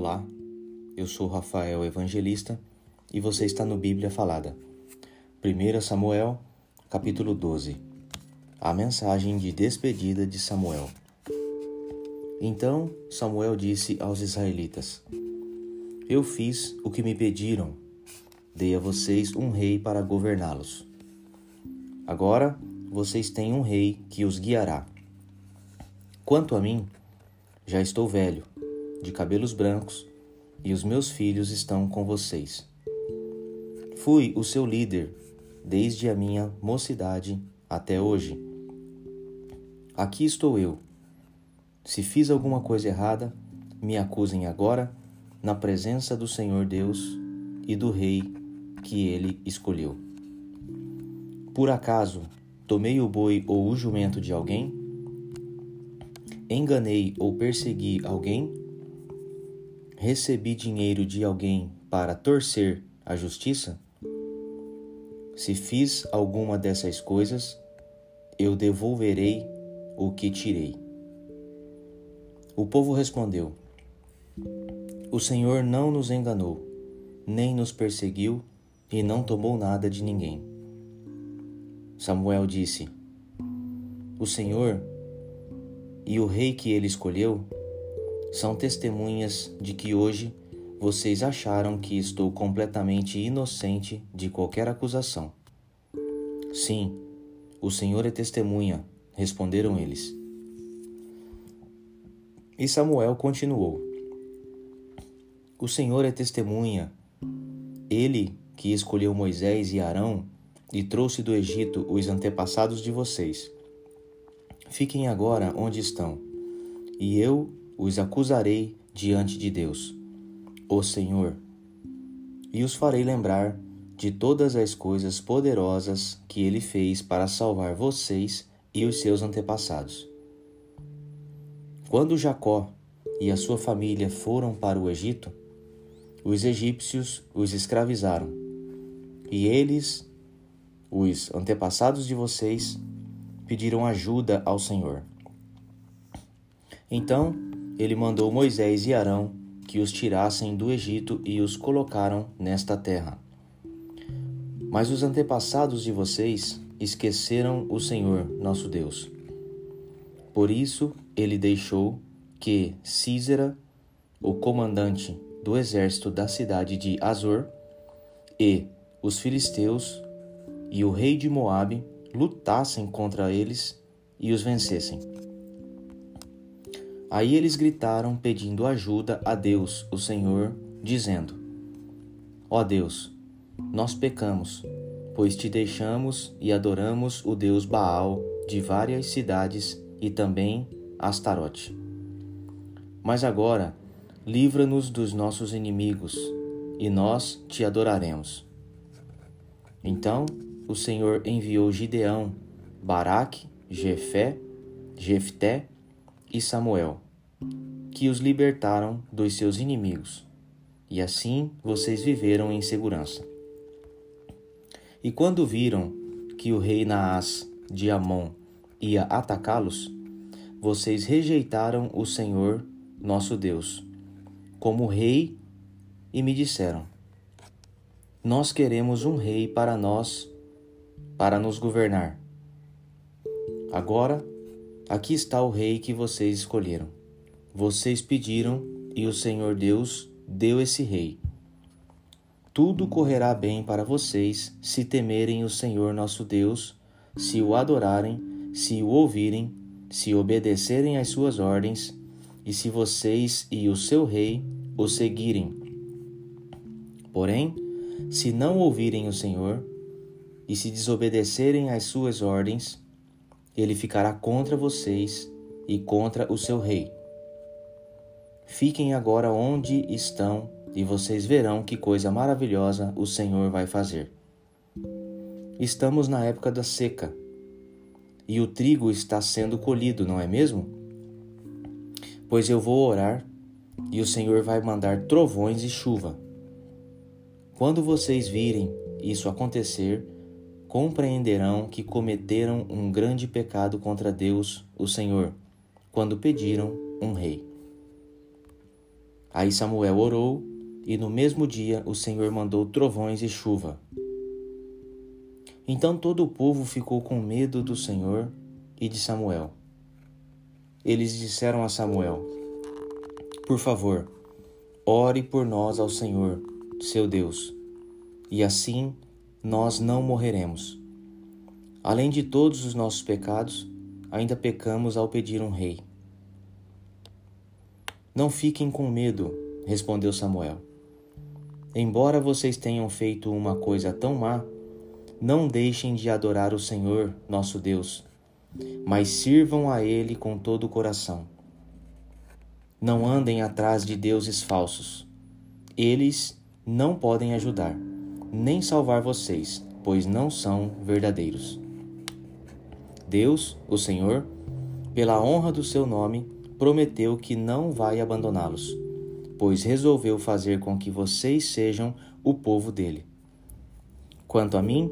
Olá, eu sou Rafael Evangelista e você está no Bíblia Falada. 1 Samuel, capítulo 12. A mensagem de despedida de Samuel. Então Samuel disse aos israelitas: Eu fiz o que me pediram, dei a vocês um rei para governá-los. Agora vocês têm um rei que os guiará. Quanto a mim, já estou velho de cabelos brancos, e os meus filhos estão com vocês. Fui o seu líder desde a minha mocidade até hoje. Aqui estou eu. Se fiz alguma coisa errada, me acusem agora na presença do Senhor Deus e do Rei que ele escolheu. Por acaso tomei o boi ou o jumento de alguém? Enganei ou persegui alguém? Recebi dinheiro de alguém para torcer a justiça? Se fiz alguma dessas coisas, eu devolverei o que tirei. O povo respondeu: O Senhor não nos enganou, nem nos perseguiu e não tomou nada de ninguém. Samuel disse: O Senhor e o rei que ele escolheu são testemunhas de que hoje vocês acharam que estou completamente inocente de qualquer acusação. Sim, o Senhor é testemunha, responderam eles. E Samuel continuou: O Senhor é testemunha, ele que escolheu Moisés e Arão e trouxe do Egito os antepassados de vocês. Fiquem agora onde estão, e eu os acusarei diante de Deus, o Senhor, e os farei lembrar de todas as coisas poderosas que ele fez para salvar vocês e os seus antepassados. Quando Jacó e a sua família foram para o Egito, os egípcios os escravizaram, e eles, os antepassados de vocês, pediram ajuda ao Senhor. Então ele mandou Moisés e Arão que os tirassem do Egito e os colocaram nesta terra. Mas os antepassados de vocês esqueceram o Senhor, nosso Deus. Por isso, ele deixou que Císera, o comandante do exército da cidade de Azor, e os filisteus e o rei de Moabe lutassem contra eles e os vencessem. Aí eles gritaram pedindo ajuda a Deus, o Senhor, dizendo: Ó Deus, nós pecamos, pois te deixamos e adoramos o Deus Baal de várias cidades e também Astarote. Mas agora, livra-nos dos nossos inimigos, e nós te adoraremos. Então o Senhor enviou Gideão, Baraque, Jefé, Jefté e Samuel, que os libertaram dos seus inimigos, e assim vocês viveram em segurança. E quando viram que o rei Naás de Amon ia atacá-los, vocês rejeitaram o Senhor, nosso Deus, como rei e me disseram: Nós queremos um rei para nós, para nos governar. Agora Aqui está o rei que vocês escolheram. Vocês pediram e o Senhor Deus deu esse rei. Tudo correrá bem para vocês se temerem o Senhor nosso Deus, se o adorarem, se o ouvirem, se obedecerem às suas ordens, e se vocês e o seu rei o seguirem. Porém, se não ouvirem o Senhor e se desobedecerem às suas ordens, ele ficará contra vocês e contra o seu rei. Fiquem agora onde estão e vocês verão que coisa maravilhosa o Senhor vai fazer. Estamos na época da seca e o trigo está sendo colhido, não é mesmo? Pois eu vou orar e o Senhor vai mandar trovões e chuva. Quando vocês virem isso acontecer, compreenderão que cometeram um grande pecado contra Deus, o Senhor, quando pediram um rei. Aí Samuel orou, e no mesmo dia o Senhor mandou trovões e chuva. Então todo o povo ficou com medo do Senhor e de Samuel. Eles disseram a Samuel: Por favor, ore por nós ao Senhor, seu Deus, e assim nós não morreremos. Além de todos os nossos pecados, ainda pecamos ao pedir um rei. Não fiquem com medo, respondeu Samuel. Embora vocês tenham feito uma coisa tão má, não deixem de adorar o Senhor, nosso Deus, mas sirvam a Ele com todo o coração. Não andem atrás de deuses falsos. Eles não podem ajudar, nem salvar vocês, pois não são verdadeiros. Deus, o Senhor, pela honra do seu nome, prometeu que não vai abandoná-los, pois resolveu fazer com que vocês sejam o povo dele. Quanto a mim,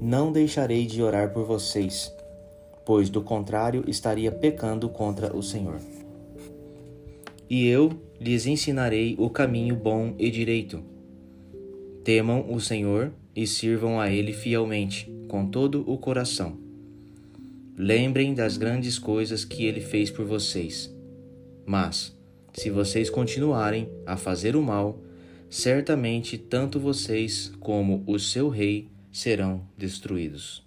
não deixarei de orar por vocês, pois do contrário estaria pecando contra o Senhor. E eu lhes ensinarei o caminho bom e direito. Temam o Senhor e sirvam a Ele fielmente, com todo o coração. Lembrem das grandes coisas que Ele fez por vocês mas, se vocês continuarem a fazer o mal, certamente tanto vocês como o seu rei serão destruídos.